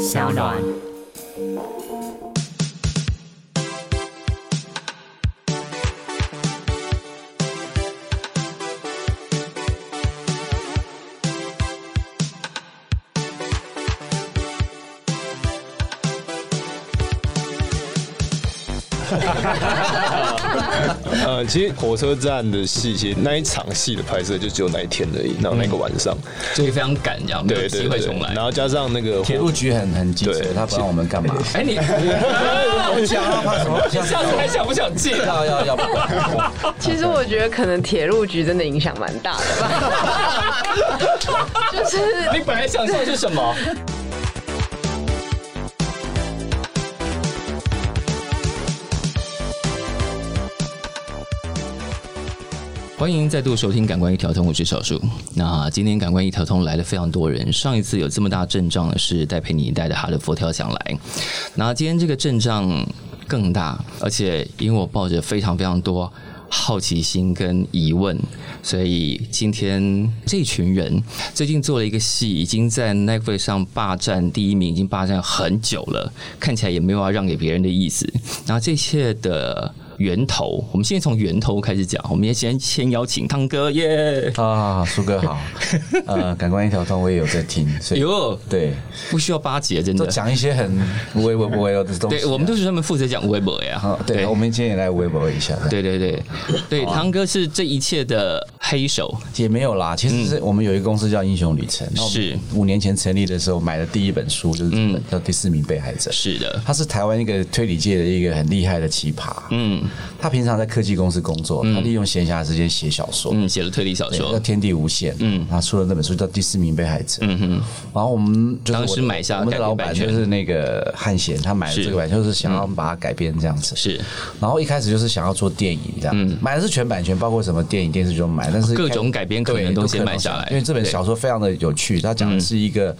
小暖。呃，其实火车站的戏，其实那一场戏的拍摄就只有那一天而已，然后那个晚上，所以非常赶，这样没有对对对机会重来。然后加上那个铁路局很很机车对，他不让我们干嘛？哎，你我讲啊，怕什么？你下次还想不想借？要要要！其实我觉得可能铁路局真的影响蛮大的吧，就是你本来想说的是什么？欢迎再度收听《感官一条通》，我是小树。那今天《感官一条通》来了非常多人，上一次有这么大阵仗的是戴佩妮带的哈的佛跳墙来，那今天这个阵仗更大，而且因为我抱着非常非常多。好奇心跟疑问，所以今天这群人最近做了一个戏，已经在 Netflix 上霸占第一名，已经霸占很久了，看起来也没有要让给别人的意思。那这一切的源头，我们现在从源头开始讲，我们也先先邀请汤哥耶。啊，苏哥好，呃，感官一条通我也有在听，所以哟，对，不需要巴结，真都的。讲一些很无微不不微的东西啊。对，我们都是专门负责讲微博呀啊，。对，我们今天也来微博一下。对对对对，汤哥是这一切的黑手，也没有啦，其实是我们有一个公司叫英雄旅程，是。五年前成立的时候买的第一本书就是这本叫《第四名被害者》，是的，他是台湾一个推理界的一个很厉害的奇葩。嗯。他平常在科技公司工作，他利用闲暇时间写小说。嗯，写了推理小说。叫，天地无限，嗯，他出了那本书叫《第四名被害者》，嗯哼，然后我们就是当时买下我们的老板就是那个汉贤，他买了这个版，就是想要把它改编这样子，是。然后一开始就是想要做电影这样子，买的是全版权，包括什么电影、电视剧都买，但是嗯各种改编可能都先可买下来。因为这本小说非常的有趣，它讲的是一个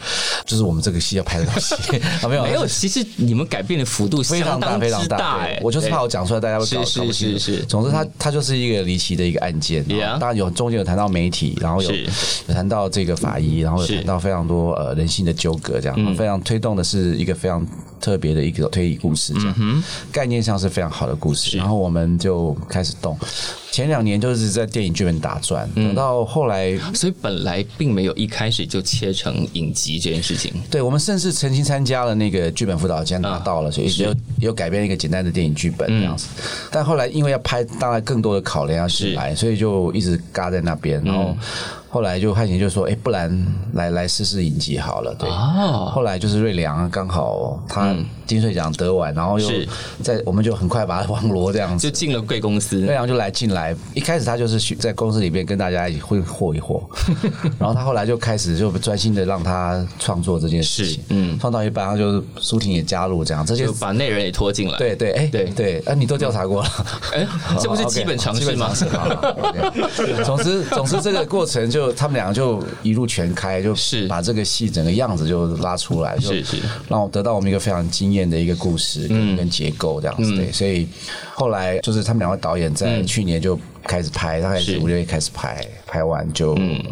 就是我们这个戏要拍的东西，啊没有没有，其实你们改变的幅度非常大，非常大我就是怕我讲出来，大家会搞是搞不清楚。是是是总之它，它就是一个离奇的一个案件。当然有中间有谈到媒体，然后有有谈到这个法医，然后有谈到非常多呃人性的纠葛，这样非常推动的是一个非常特别的一个推理故事，这嗯样概念上是非常好的故事。然后我们就开始动。前两年就是在电影剧本打转，嗯等到后来所以本来并没有一开始就切成影集这件事情。对，我们甚至曾经参加了那个剧本辅导，现在拿到了，所以有有改编一个简单的电影剧本这样子。但后来因为要拍，当然更多的考量要进来，所以就一直嘎在那边。然后后来就汉贤就说：“哎，不然来来试试影集好了。”对。哦，后来就是瑞良刚好他金穗奖得完，然后又在我们就很快把他网罗这样子就。进了贵公司瑞，良就来进来，一开始他就是在公司里面跟大家一起会和一和，然后他后来就开始就专心的让他创作这件事情，嗯创到一半，然后就是苏婷也加入这样，这些就把内人也拖进来。对对哎对对，啊你都调查过了，哎，这不是基本常识吗？总之总之这个过程就他们两个就一路全开，就是。把这个戏整个样子就拉出来，就是是。让我得到我们一个非常惊艳的一个故事跟跟结构这样子，对，所以后来就是他们两位导演在去年就开始拍，大概是是五六月开始拍，拍完就嗯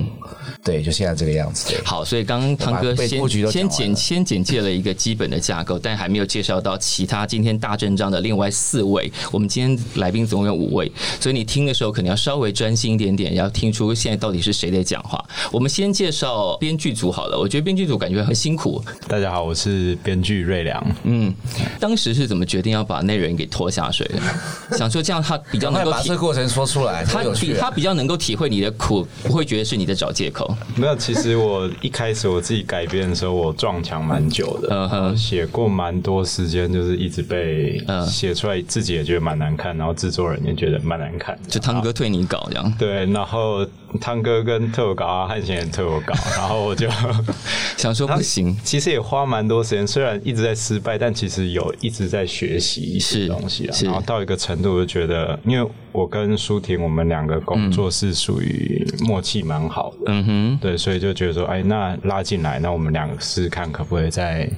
对，就现在这个样子，对。好，所以刚刚汤哥先先简先简介了一个基本的架构，但还没有介绍到其他今天大阵仗的另外四位。我们今天来宾总共有五位，所以你听的时候可能要稍微专心一点点，要听出现在到底是谁在讲话。我们先介绍编剧组好了，我觉得编剧组感觉很辛苦。大家好，我是编剧瑞良。嗯，当时是怎么决定要把那人给拖下水的？想说这样他比较能够把这个，过程说出来，他有趣啊。比他比较能够体会你的苦，不会觉得是你在找借口。没有，其实我一开始我自己改编的时候，我撞墙蛮久的，写过蛮多时间，就是一直被嗯写出来，自己也觉得蛮难看，然后制作人也觉得蛮难看。就汤哥退你稿这样。对，然后汤哥跟特我稿啊，汉贤也特我稿，然后我就 想说不行，其实也花蛮多时间，虽然一直在失败，但其实有一直在学习一些东西啊。然后到一个程度，我就觉得，因为我跟舒婷我们两个工作是属于默契蛮好的，嗯哼，对，所以就觉得说，哎，那拉进来，那我们两个试试看可不可以再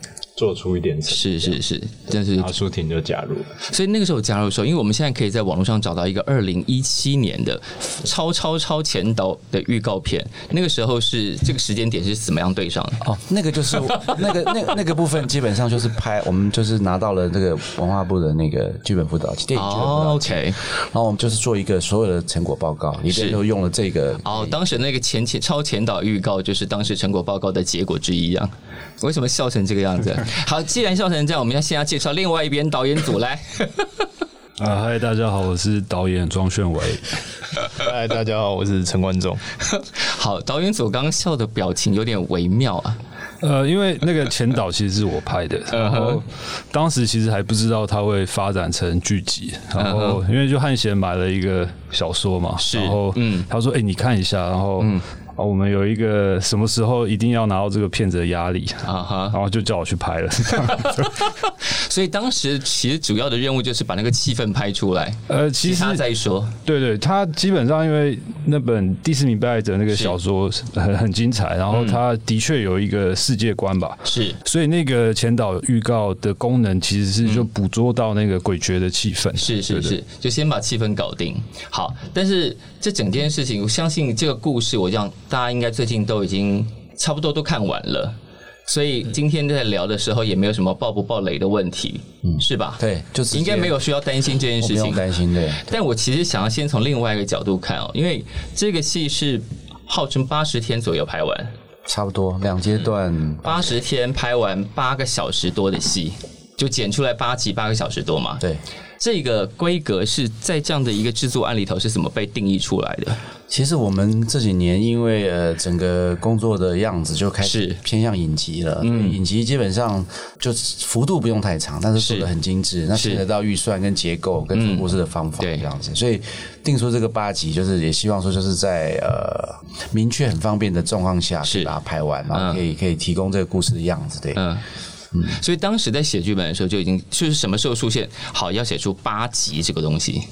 做出一点成绩。是是是，但是然后舒婷就加入了。所以那个时候加入的时候，因为我们现在可以在网络上找到一个二零一七年的超超超前导的预告片，那个时候是这个时间点是怎么样对上的？哦，那个就是那个那个那个部分，基本上就是拍，我们就是拿到了这个文化部的那个剧本辅导电影剧本辅哦，OK，然后我们就是做一个所有的成果报告，里是边就用了这个哦，当时那个前前超前导预告就是当时成果报告的结果之一啊。为什么笑成这个样子？好，既然笑成这样，我们要先要介绍另外一边导演组来。啊，嗨，大家好，我是导演庄炫伟。嗨，大家好，我是陈观众。好，导演组刚刚笑的表情有点微妙啊。呃，因为那个前导其实是我拍的，嗯然后当时其实还不知道它会发展成剧集，然后因为就汉贤买了一个小说嘛，然后嗯他说：“哎，你看一下。”然后啊我们有一个什么时候一定要拿到这个片子的压力，啊哈然后就叫我去拍了。所以当时其实主要的任务就是把那个气氛拍出来，呃，其他再说。对对，他基本上因为那本《第四名被害者》那个小说很很精彩，然后他的确有一个世界观吧，是所以那个前导预告的功能其实是就捕捉到那个诡谲的气氛。是是是，就先把气氛搞定。好，但是这整件事情，我相信这个故事，我讲大家应该最近都已经差不多都看完了。所以今天在聊的时候，也没有什么爆不爆雷的问题，嗯是吧？对，就直接应该没有需要担心这件我不用事情。担心对。但我其实想要先从另外一个角度看哦，因为这个戏是号称八十天左右拍完，差不多两阶段，八十天拍完八个小时多的戏，就剪出来八集八个小时多嘛。对。这个规格是在这样的一个制作案里头是怎么被定义出来的？其实我们这几年因为呃整个工作的样子就开始偏向影集了，嗯，影集基本上就幅度不用太长，但是做是的很精致，那是。牵扯到预算跟结构跟说故事的方法对。这样子，所以定出这个八集，就是也希望说就是在呃明确很方便的状况下，是。把它拍完，然嗯。后可以可以提供这个故事的样子，对。嗯。所以当时在写剧本的时候就已经就是什么时候出现？好要写出八集这个东西，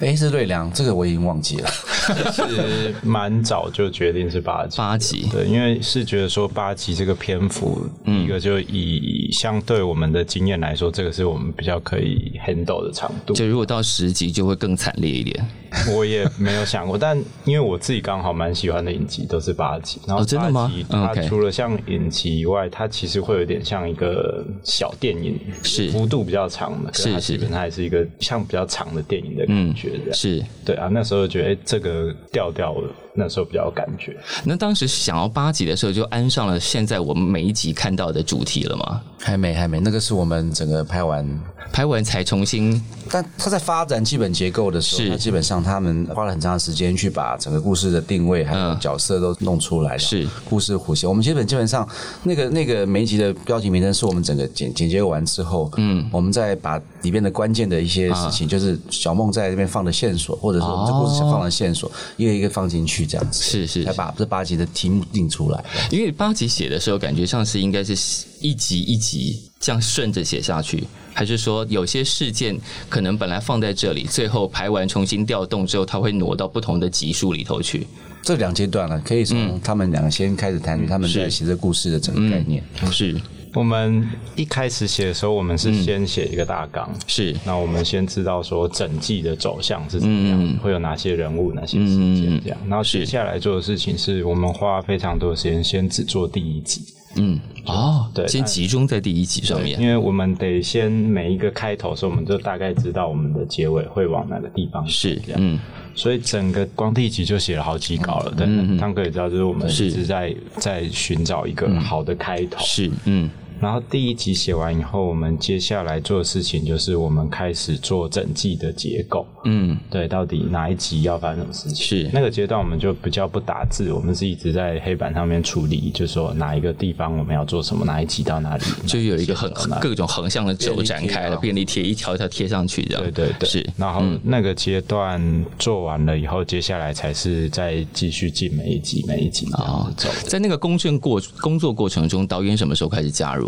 哎，是瑞良，这个我已经忘记了。是蛮早就决定是八集，八集对，因为是觉得说八集这个篇幅，第一个就以相对我们的经验来说，这个是我们比较可以 handle 的长度。就如果到十集就会更惨烈一点。我也没有想过，但因为我自己刚好蛮喜欢的影集都是八集，然后哦真的吗八集嗯它除了像影集以外，它其实会有点像一个小电影，是幅度比较长的，可是是它还是一个像比较长的电影的感觉这样。是，对啊，那时候觉得哎、这个调调我那时候比较有感觉。那当时想要八集的时候就安上了现在我们每一集看到的主题了吗？还没，还没，那个是我们整个拍完拍完才重新但他在发展基本结构的时候，他基本上他们花了很长的时间去把整个故事的定位还有嗯角色都弄出来了。是故事弧线，我们基本基本上那个那个每一集的标题名称是我们整个剪剪接完之后，嗯，我们再把里边的关键的一些事情，就是小梦在这边放的线索，或者说我们这故事想放的线索，一个一个放进去这样子，是是才把这八集的题目定出来。因为八集写的时候，感觉像是应该是一集一集这样顺着写下去，还是说有些事件可能本来放在这里，最后排完重新调动之后，它会挪到不同的集数里头去？这两阶段呢，可以从他们两个先开始谈论他们在写这故事的整个概念。是我们一开始写的时候，我们是先写一个大纲，是。那我们先知道说整季的走向是怎么样，会有哪些人物、哪些事件这样。然后接下来做的事情是我们花非常多的时间先只做第一集，嗯哦，对先集中在第一集上面。因为我们得先每一个开头的时候，我们就大概知道我们的结尾会往哪个地方是这样。嗯。所以整个光第一集就写了好几稿了。对，汤哥也知道，就是我们是。一直在在寻找一个好的开头。是嗯然后第一集写完以后，我们接下来做的事情就是我们开始做整季的结构。嗯对，到底哪一集要发生什么事情？是那个阶段我们就比较不打字，我们是一直在黑板上面处理，就说哪一个地方我们要做什么，哪一集到哪里，就有一个很哪集到哪里各种横向的轴展开了，便利贴一条一条贴上去，这样对对对，是然后那个阶段做完了以后，接下来才是再继续进每一集每一集这样子走。在那个公证过工作过程中，导演什么时候开始加入？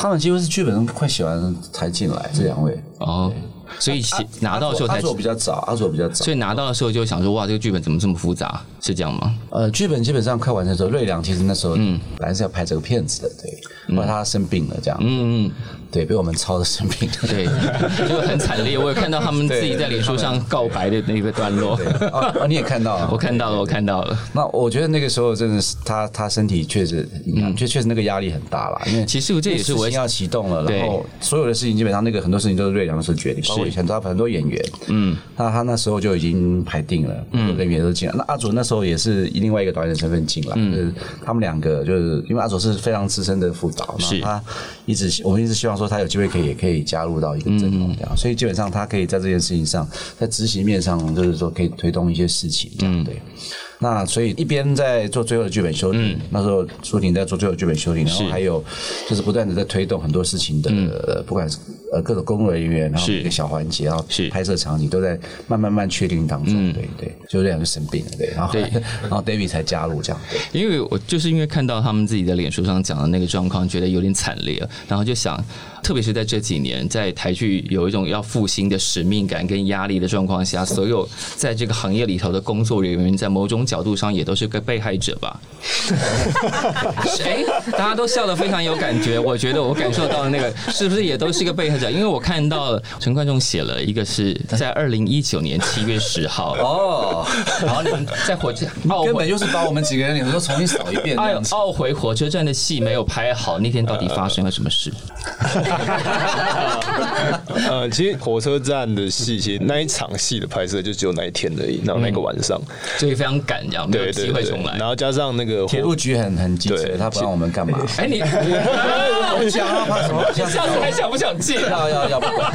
他们几乎是剧本快写完才进来，这两位。哦，所以拿到的时候才阿佐比较早，阿佐比较早所。以拿到的时候就想说，哇，这个剧本怎么这么复杂？是这样吗？呃，剧本基本上快完成的时候，瑞良其实那时候嗯，本来是要拍这个片子的，对，后来他生病了，这样，嗯嗯，对，被我们抄的生病了，对，就很惨烈。我有看到他们自己在脸书上告白的那个段落，哦，哦你也看到了，我看到了，我看到了。那我觉得那个时候真的是他他身体确实，嗯，确确实那个压力很大了，因为其实这也是我要启动了，然后所有的事情基本上那个很多事情都是瑞良的时候决定，包括以前他很多演员，嗯，那他那时候就已经排定了，嗯，人员都进来。那阿祖那时候也是以另外一个导演的身份进来，嗯。他们两个就是因为阿祖是非常资深的副导，是。他一直我们一直希望说他有机会可以也可以加入到一个阵容这样，所以基本上他可以在这件事情上，在执行面上就是说可以推动一些事情，这样对。那所以一边在做最后的剧本修订，那时候舒婷在做最后的剧本修订，然后还有就是不断的在推动很多事情的，呃不管是呃各种工作人员，然后是。每个小环节，然后是。拍摄场景都在慢慢慢确定当中，对对，就这样就生病了，对，然后 然后 David 才加入这样，对。因为我就是因为看到他们自己的脸书上讲的那个状况，觉得有点惨烈，然后就想，特别是在这几年，在台剧有一种要复兴的使命感跟压力的状况下，所有在这个行业里头的工作人员，在某种角度上也都是个被害者吧？哎，大家都笑得非常有感觉，我觉得我感受到的那个是不是也都是个被害者？因为我看到陈冠中写了一个是在二零一九年七月十号，哦，然后你们在火车懊悔根本就是把我们几个人脸都重新扫一遍。懊悔火车站的戏没有拍好，那天到底发生了什么事？呃，其实火车站的戏，其实那一场戏的拍摄就只有那一天而已，然后那个晚上，所以非常赶，这样没有对对对机会重来然。后加上那个铁路局很很机车，对他不让我们干嘛？哎，你 我想啊，怕什么？下次还想不想借？要要要不管。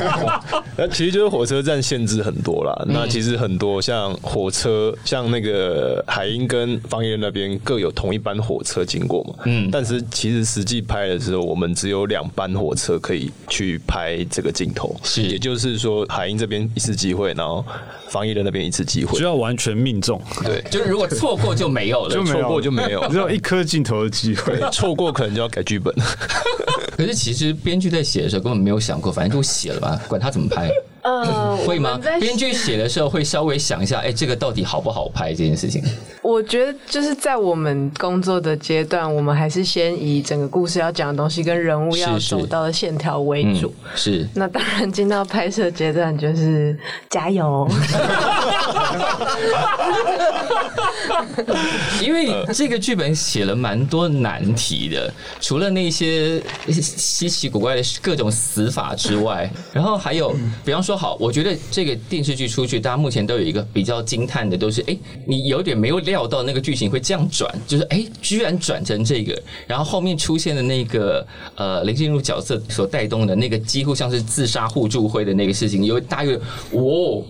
那其实就是火车站限制很多啦。那其实很多像火车，像那个海英跟方一人那边各有同一班火车经过嘛。嗯。但是其实实际拍的时候，我们只有两班火车可以去拍这个镜头。是也就是说，海英这边一次机会，然后防疫的那边一次机会就。要完全命中，对，就是如果错过就没有了。就 错过就没有 只有一颗镜头的机会。错过可能就要改剧本。可是其实编剧在写的时候根本没有想过，反正就写了吧，管他怎么拍，呃，会吗？编剧写的时候会稍微想一下，哎，这个到底好不好拍这件事情。我觉得就是在我们工作的阶段，我们还是先以整个故事要讲的东西跟人物要走到的线条为主。是，那当然，进到拍摄阶段就是加油。因为这个剧本写了蛮多难题的，除了那些稀奇古怪的各种死法之外，然后还有，比方说，好，我觉得这个电视剧出去，大家目前都有一个比较惊叹的，都是哎，你有点没有料到那个剧情会这样转，就是哎，居然转成这个，然后后面出现的那个呃林心如角色所带动的那个几乎像是自杀互助会的那个事情，有大约哦。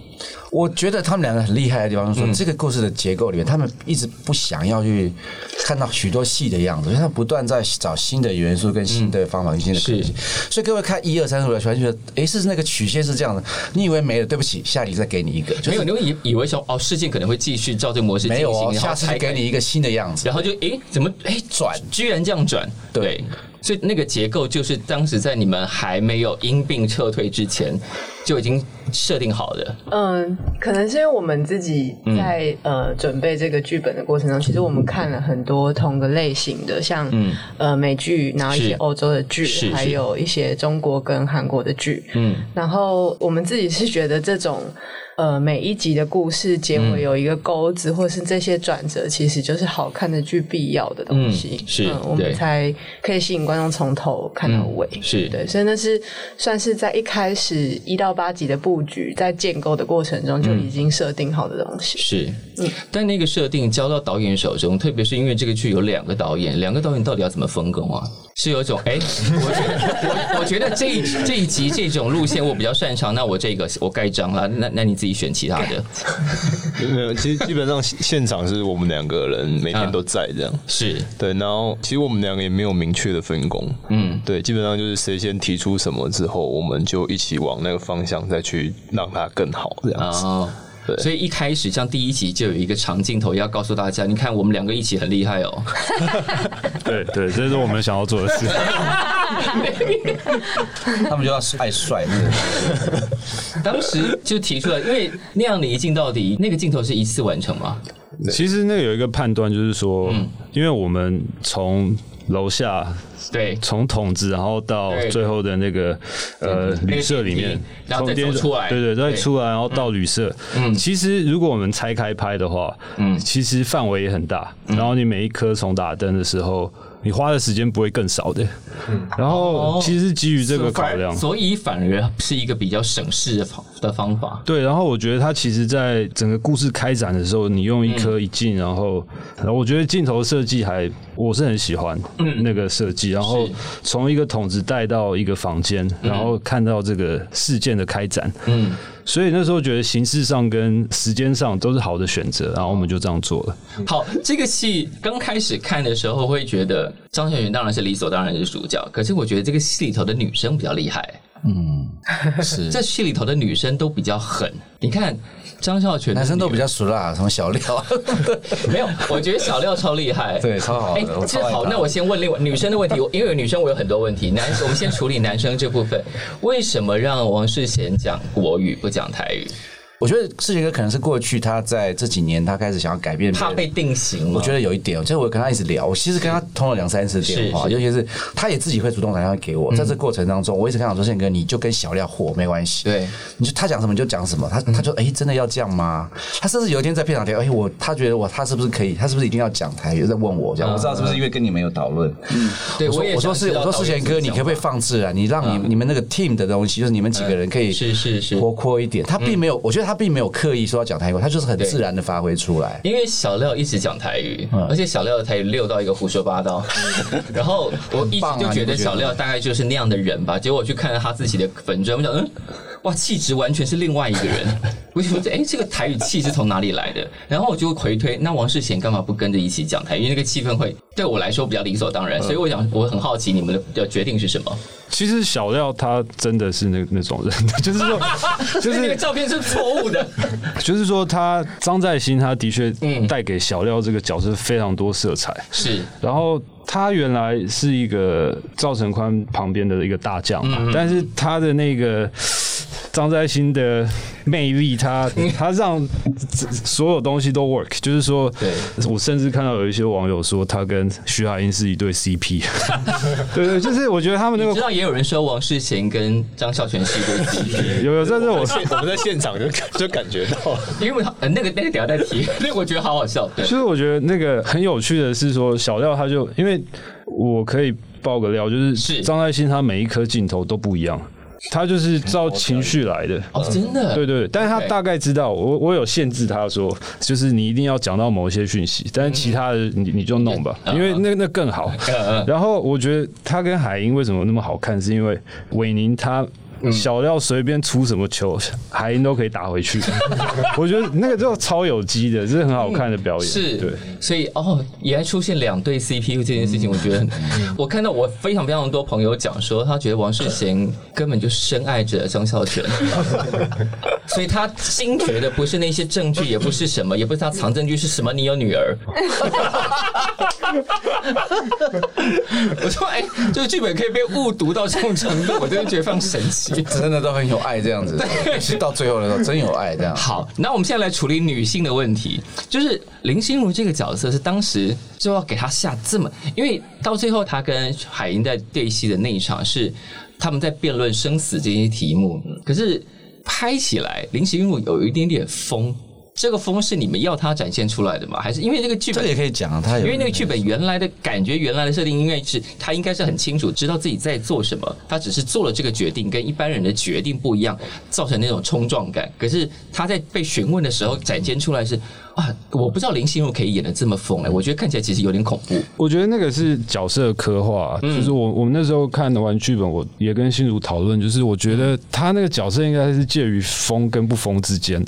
我觉得他们两个很厉害的地方，就是说嗯这个故事的结构里面，他们一直不想要去看到许多戏的样子，因为他们不断在找新的元素、跟新的方法、跟新的可能性。所以各位看一二三四五六七，就觉得诶，是那个曲线是这样的，你以为没了，对不起，下集再给你一个，就没有，你会以以为说哦，事件可能会继续照这个模式进行，没有哦，下次才就给你一个新的样子然。后就诶，怎么诶转居然这样转？对，所以那个结构就是当时在你们还没有因病撤退之前就已经设定好的。嗯，可能是因为我们自己在、呃准备这个剧本的过程中，其实我们看了很多同个类型的，像、呃美剧，然后一些是欧洲的剧是，还有一些中国跟韩国的剧。嗯，然后我们自己是觉得这种。呃，每一集的故事结尾有一个钩子，或是这些转折，其实就是好看的剧必要的东西。嗯是我们才可以吸引观众从头看到尾。是对，所以那是算是在一开始一到八集的布局，在建构的过程中就已经设定好的东西。是，但那个设定交到导演手中，特别是因为这个剧有两个导演，两个导演到底要怎么分工啊？是有一种哎，我觉得我我觉得这一这一集这种路线我比较擅长，那我这个我盖章了，那那你自己选其他的，没有，其实基本上现场是我们两个人每天都在这样。是对，然后其实我们两个也没有明确的分工，嗯，对，基本上就是谁先提出什么之后，我们就一起往那个方向再去让它更好这样子。哦。对所以一开始像第一集就有一个长镜头要告诉大家，你看我们两个一起很厉害哦。对对，这是我们想要做的事。他们就要爱帅那个。当时就提出来，因为那样的一镜到底，那个镜头是一次完成吗？其实那个有一个判断，就是说，嗯因为我们从楼下对，从筒子，然后到最后的那个呃旅社里面，然后再出来。对对，再对。出来，然后到旅社。嗯，其实如果我们拆开拍的话，嗯，其实范围也很大，嗯。然后你每一颗从打灯的时候，你花的时间不会更少的。然后其实基于这个考量，所以反而是一个比较省事的方的方法。对，然后我觉得它其实，在整个故事开展的时候，你用一颗一镜，然后，然后我觉得镜头设计还我是很喜欢那个设计，然后从一个筒子带到一个房间，然后看到这个事件的开展，嗯，所以那时候觉得形式上跟时间上都是好的选择，然后我们就这样做了。好，这个戏刚开始看的时候会觉得张小云当然是理所当然是主角，可是我觉得这个戏里头的女生比较厉害。嗯是 这戏里头的女生都比较狠。你看张孝全男生都比较熟啦，什么小廖，没有，我觉得小廖超厉害，对超好的哎好，那我先问另外女生的问题，因为有女生我有很多问题，男我们先处理男生这部分。为什么让王世贤讲国语不讲台语？我觉得世杰哥可能是过去他在这几年他开始想要改变，怕被定型吗？我觉得有一点，就是我跟他一直聊，我其实跟他通了两三次电话，尤其是他也自己会主动打电话给我，在这过程当中，我一直跟他讲说，宪哥你就跟小廖火没关系，对，你就他讲什么你就讲什么，他他就哎、真的要这样吗？他甚至有一天在片场聊，哎、我他觉得我他是不是可以，他是不是一定要讲台语，在问我这样，我知道是不是因为跟你没有讨论，嗯。对，我说我说是我说世贤哥，你可不可以放置啊？你让你你们那个 team 的东西，就是你们几个人可以是是是。活泼一点。他并没有，我觉得他并没有刻意说要讲台语，他就是很自然的发挥出来。因为小廖一直讲台语，嗯而且小廖的台语溜到一个胡说八道，然后我一直就觉得小廖大概就是那样的人吧。结果我去看了他自己的粉砖，我想，嗯，哇，气质完全是另外一个人。我就说，哎，这个台语气是从哪里来的？然后我就回推，那王世贤干嘛不跟着一起讲台语？因为那个气氛会对我来说比较理所当然。所以我想，我很好奇你们的决定是什么？其实小廖他真的是那那种人，就是说，就是那个照片是错误的。就是说，他张在兴他的确嗯带给小廖这个角色非常多色彩。是然后他原来是一个赵成宽旁边的一个大将嗯嘛，但是他的那个张在兴的魅力，他 他让所有东西都 work，就是说，对我甚至看到有一些网友说他跟徐海英是一对 CP，对对，就是我觉得他们那个你知道也有人说王世贤跟张孝全是一对 CP。有有但是我。我们在现场就就感觉到，因为他呃那个那个等一下再提，那个我觉得好好笑。对其，实我觉得那个很有趣的是说，小廖他就因为我可以爆个料，就是是张爱兴他每一颗镜头都不一样，他就是照情绪来的。哦，真的，对对，对但是他大概知道，我我有限制他说，就是你一定要讲到某一些讯息，但是其他的你你就弄吧，因为那那更好。然后我觉得他跟海英为什么那么好看，是因为韦宁他。小料随便出什么球，海英都可以打回去。我觉得那个就超有机的，这是很好看的表演。是，对。所以哦，也还出现两对 C P U 这件事情，我觉得很，我看到我非常非常多朋友讲说，他觉得王世贤根本就深爱着张孝全，所以他心觉的不是那些证据，也不是什么，也不是他藏证据，是什么？你有女儿。我说，哎，这个剧本可以被误读到这种程度，我真的觉得非常神奇。真的都很有爱这样子，是到最后的时候真有爱这样。好，那我们现在来处理女性的问题，就是林心如这个角色是当时就要给她下这么，因为到最后她跟海英在对戏的那一场是他们在辩论生死这些题目，可是拍起来林心如有一点点疯。这个风是你们要他展现出来的吗？还是因为那个剧本这也可以讲啊，他有因为那个剧本原来的感觉，原来的设定应该是他应该是很清楚，知道自己在做什么，他只是做了这个决定，跟一般人的决定不一样，造成那种冲撞感。可是他在被询问的时候展现出来是啊，我不知道林心如可以演的这么疯哎、我觉得看起来其实有点恐怖。我觉得那个是角色刻画，就是我我们那时候看完剧本，我也跟心如讨论，就是我觉得他那个角色应该是介于疯跟不疯之间。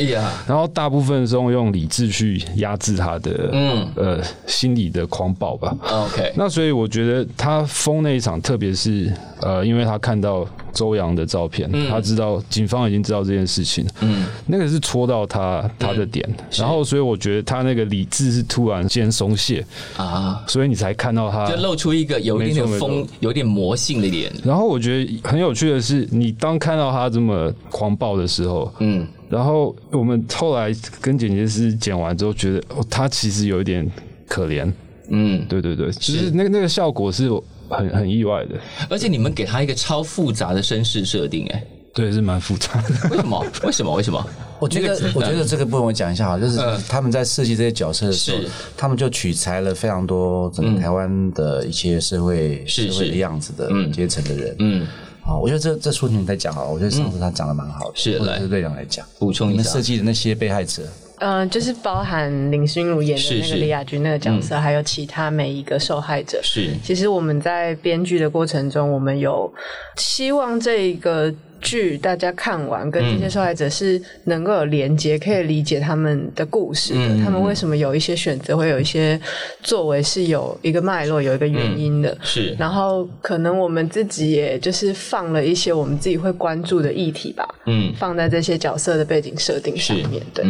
然后大部分时候用理智去压制他的，嗯嗯，呃，心理的狂暴吧。OK，那所以我觉得他疯那一场，特别是呃，因为他看到周洋的照片，他知道警方已经知道这件事情，嗯，那个是戳到他他的点，然后所以我觉得他那个理智是突然间松懈啊，所以你才看到他就露出一个有一点点疯、有点魔性的脸。然后我觉得很有趣的是，你当看到他这么狂暴的时候，嗯。然后我们后来跟剪辑师剪完之后，觉得哦，他其实有一点可怜。嗯，对对对，其实那个那个效果是很 很意外的。而且你们给他一个超复杂的身世设定，哎，对，是蛮复杂的。为什么？为什么？为什么？我觉得，我觉得这个部分我讲一下哈，就是他们在设计这些角色的时候，他们就取材了非常多整个台湾的一些社会社会的样子的阶层的人。嗯。好，我觉得这这书里面在讲啊，我觉得上次他讲的蛮好的，是来对讲来讲，补充一下设计的那些被害者，嗯，就是包含林心如演的那个李雅君那个角色，还有其他每一个受害者。是，其实我们在编剧的过程中，我们有希望这一个。剧大家看完，跟这些受害者是能够有连接，可以理解他们的故事的。他们为什么有一些选择，会有一些作为，是有一个脉络，有一个原因的。是，然后可能我们自己也就是放了一些我们自己会关注的议题吧，嗯，放在这些角色的背景设定上面。对，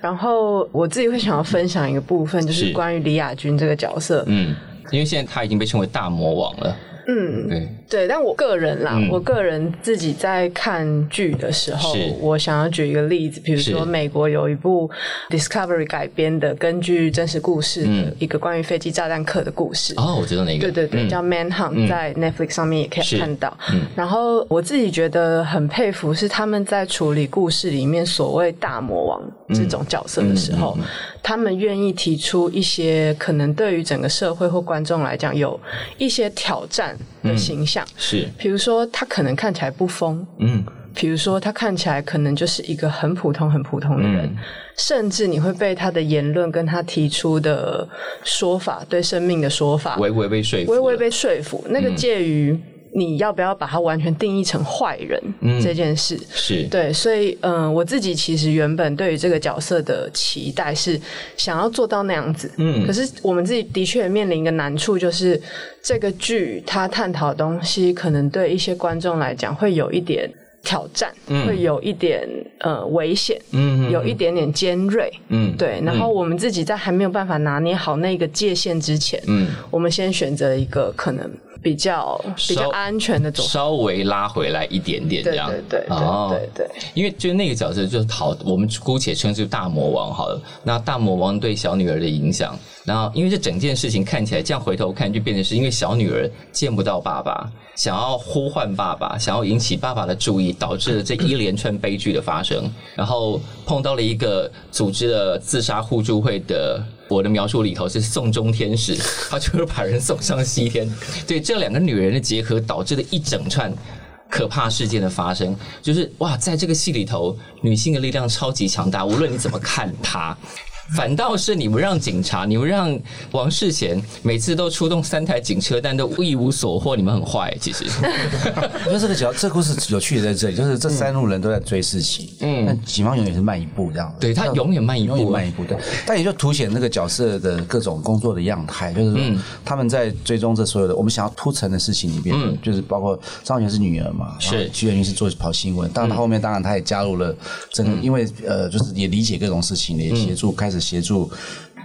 然后我自己会想要分享一个部分，就是关于李亚君这个角色。嗯，因为现在他已经被称为大魔王了。嗯，对。对，但我个人啦，我个人自己在看剧的时候，我想要举一个例子，比如说美国有一部 Discovery 改编的，根据真实故事的一个关于飞机炸弹客的故事。哦，我知道那个，对对对，叫 Manhunt，在 Netflix 上面也可以看到。然后我自己觉得很佩服，是他们在处理故事里面所谓大魔王这种角色的时候，他们愿意提出一些可能对于整个社会或观众来讲有一些挑战。的形象。是，比如说他可能看起来不疯，嗯，比如说他看起来可能就是一个很普通、很普通的人，甚至你会被他的言论跟他提出的说法，对生命的说法，微微被说服，微微被说服，那个介于。你要不要把它完全定义成坏人这件事？是对，所以嗯，我自己其实原本对于这个角色的期待是想要做到那样子。嗯，可是我们自己的确面临一个难处，就是这个剧它探讨的东西，可能对一些观众来讲会有一点挑战，会有一点呃危险，嗯，有一点点尖锐，嗯，对。然后我们自己在还没有办法拿捏好那个界限之前，嗯，我们先选择一个可能。比较比较安全的走，稍微拉回来一点点这样，对对对对对，因为就是那个角色就是好，我们姑且称之大魔王好了。那大魔王对小女儿的影响，然后因为这整件事情看起来这样回头看，就变成是因为小女儿见不到爸爸，想要呼唤爸爸，想要引起爸爸的注意，导致了这一连串悲剧的发生。然后碰到了一个组织了自杀互助会的。我的描述里头是送终天使，他就是把人送上西天。对这两个女人的结合，导致了一整串可怕事件的发生。就是哇，在这个戏里头，女性的力量超级强大，无论你怎么看她。反倒是你们让警察，你们让王世贤每次都出动三台警车，但都一无所获。你们很坏，其实。我觉得这个角，这故事有趣的在这里，就是这三路人都在追事情，嗯，但警方永远是慢一步这样。对他永远慢一步，慢一步。对，但也就凸显那个角色的各种工作的样态，就是说他们在追踪这所有的我们想要铺陈的事情里边，嗯，就是包括张元是女儿嘛，是徐元云是做跑新闻，当然他后面当然他也加入了整个，因为呃，就是也理解各种事情，也协助开始。协助，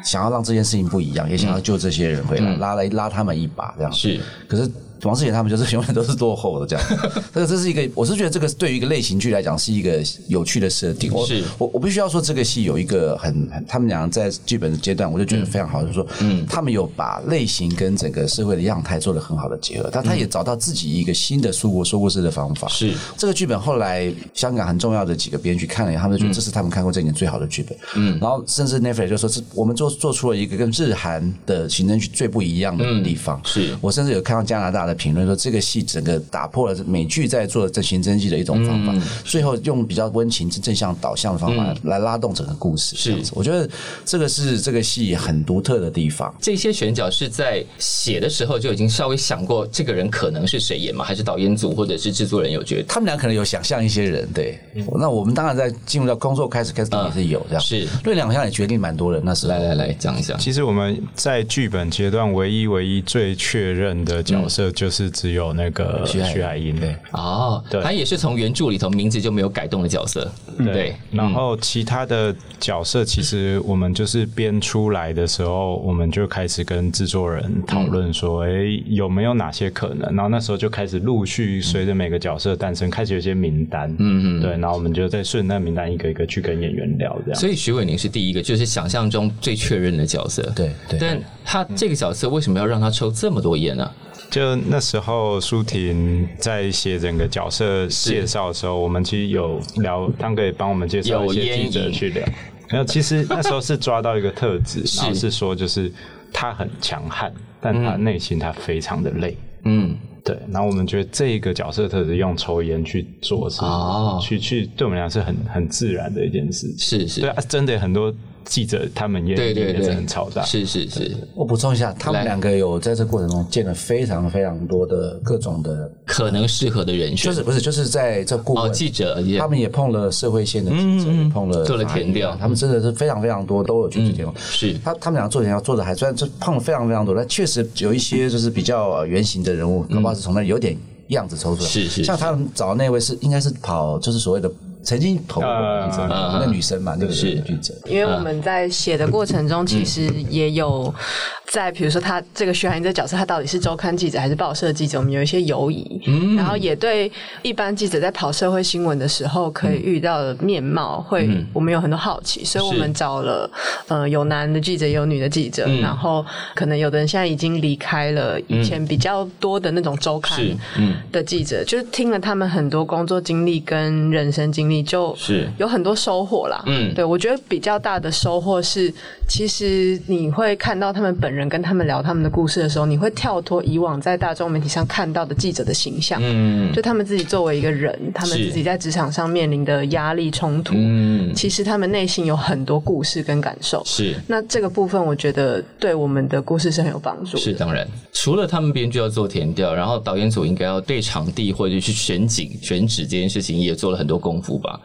想要让这件事情不一样，也想要救这些人回来，拉来拉他们一把，这样是。可是。王世杰他们就是永远都是落后的这样，这个这是一个，我是觉得这个对于一个类型剧来讲是一个有趣的设定。是，我我必须要说这个戏有一个很，他们俩在剧本的阶段，我就觉得非常好，就是说，嗯，他们有把类型跟整个社会的样态做了很好的结合，但他也找到自己一个新的说过说故事的方法。是，这个剧本后来香港很重要的几个编剧看了，他们觉得这是他们看过这年最好的剧本。嗯，然后甚至 Netflix 就说是我们做做出了一个跟日韩的行政剧最不一样的地方。是。我甚至有看到加拿大的评论说这个。戏整个打破了美剧在做这刑侦剧的一种方法，最后用比较温情、正向导向的方法来拉动整个故事。是，我觉得这个是这个戏很独特的地方。这些选角是在写的时候就已经稍微想过这个人可能是谁演吗？还是导演组或者是制作人有觉得？他们俩可能有想象一些人。对，那我们当然在进入到工作开始开始也是有这样。是，瑞两好像也决定蛮多人。那是来来来讲一下。其实我们在剧本阶段唯一唯一最确认的角色就是只有那个徐海英。对。哦，对。他也是从原著里头名字就没有改动的角色，对，然后其他的角色，其实我们就是编出来的时候，我们就开始跟制作人讨论说，哎、有没有哪些可能？然后那时候就开始陆续随着每个角色诞生，开始有一些名单，嗯嗯，对，然后我们就在顺那名单一个一个去跟演员聊，这样。所以徐伟宁是第一个，就是想象中最确认的角色，对对。但他这个角色为什么要让他抽这么多烟呢？就那时候，舒婷在写整个角色介绍的时候，我们其实有聊，他可以帮我们介绍一些记者去聊。然后其实那时候是抓到一个特质，然 后是说就是他很强悍，但他内心他非常的累。嗯，对，然后我们觉得这个角色特质用抽烟去做是，哦去去对我们俩是很很自然的一件事。是是对，啊，真的很多记者他们也也是对对对，很嘈杂。是是是，我补充一下，他们两个有在这过程中见了非常非常多的各种的，可能适合的人选，就是不是就是在这顾哦，问。记者也他们也碰了社会线的记者，也碰了做了填调他们真的是非常非常多，都有去做填调。是他他们两个做填调做的还虽然就碰了非常非常多，但确实有一些就是比较呃原型的人物，恐怕是从那里有点样子抽出来。是是像他们找的那位是应该是跑就是所谓的曾经投过那女生嘛，那个是。记者。因为我们在写的过程中，其实也有在比如说他这个徐海英这角色，他到底是周刊记者还是报社记者，我们有一些犹疑，然后也对一般记者在跑社会新闻的时候可以遇到的面貌，会我们有很多好奇，所以我们找了呃有男的记者也有女的记者，然后可能有的人现在已经离开了以前比较多的那种周刊的记者，就是听了他们很多工作经历跟人生经历，就是有很多收获啦。嗯对我觉得比较大的收获是，其实你会看到他们本人跟他们聊他们的故事的时候，你会跳脱以往在大众媒体上看到的记者的形象。嗯就他们自己作为一个人，他们自己在职场上面临的压力冲突，嗯其实他们内心有很多故事跟感受。是那这个部分，我觉得对我们的故事是很有帮助的。是当然，除了他们编剧要做填调，然后导演组应该要对场地或者去选景、选址这件事情也做了很多功夫吧。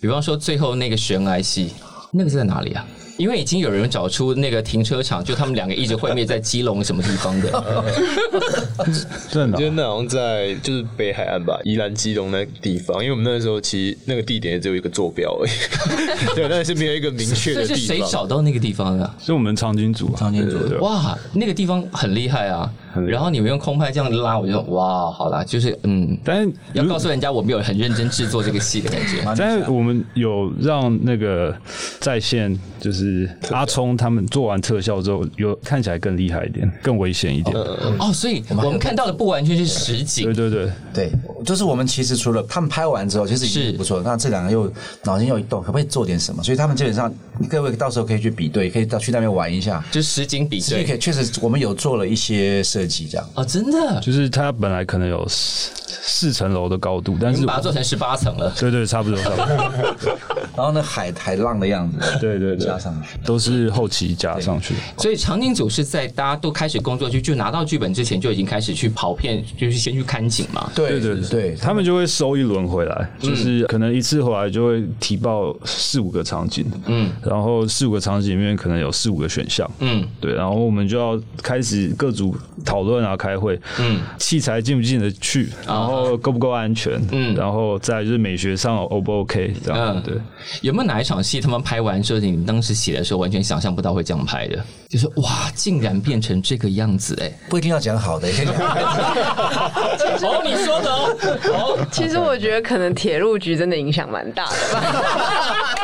比方说最后那个悬崖戏，那个是在哪里啊？因为已经有人找出那个停车场，就他们两个一直会面在基隆什么地方的。真的哦我觉得那好像在就是北海岸吧，宜兰基隆那个地方，因为我们那个时候其实那个地点也只有一个坐标而已，对，但是没有一个明确这是谁的地方。找到那个地方的？是我们长颈组啊，场景组哇，那个地方很厉害啊！然后你们用空拍这样拉，我就说哇，好啦，就是嗯，但是要告诉人家我们有很认真制作这个戏的感觉。但是我们有让那个在线，就是阿聪他们做完特效之后，有看起来更厉害一点，更危险一点。哦，所以我们看到的不完全是实景对，对对，对，就是我们其实除了他们拍完之后，其实已是不错。那这两个又脑筋又一动，可不可以做点什么？所以他们基本上，各位到时候可以去比对，可以到去那边玩一下。就实景比对所以可以确实，我们有做了一些设计，这样。哦，真的，就是它本来可能有四四层楼的高度，但你是们把它做成十八层了。对对差不多差不多，然后呢，海海浪的样子，对对对，加上去。都是后期加上去的。所以场景组是在大家都开始工作就就拿到剧本之前就已经开始去跑片，就是先去看景嘛。对对对对，他们就会收一轮回来，就是可能一次回来就会提报四五个场景，嗯，然后四五个场景里面可能有四五个选项，嗯，对，然后我们就要开始各组讨论啊，开会，嗯，器材进不进得去，然后够不够安全，嗯，然后再就是美学上 O 不 OK 这样，嗯。对。有没有哪一场戏他们拍完之后，你们当时写的时候完全想象不到会这样拍的？就是哇，竟然变成这个样子哎！不一定要讲好的，哦，你说的哦，哦，其实我觉得可能铁路局真的影响蛮大的吧，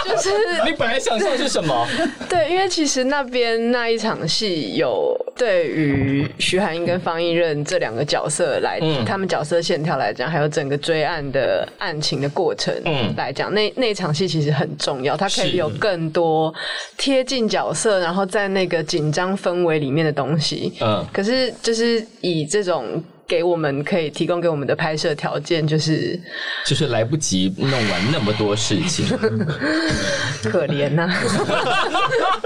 就是你本来想象是什么？对，因为其实那边那一场戏有对于徐海英跟方一任这两个角色来，他们角色线条来讲，还有整个追案的案情的过程来讲，那那一场戏其实很重要，它可以有更多贴近角色，然后在那个紧张氛围里面的东西。嗯可是就是以这种。给我们可以提供给我们的拍摄条件，就是就是来不及弄完那么多事情。可怜呐、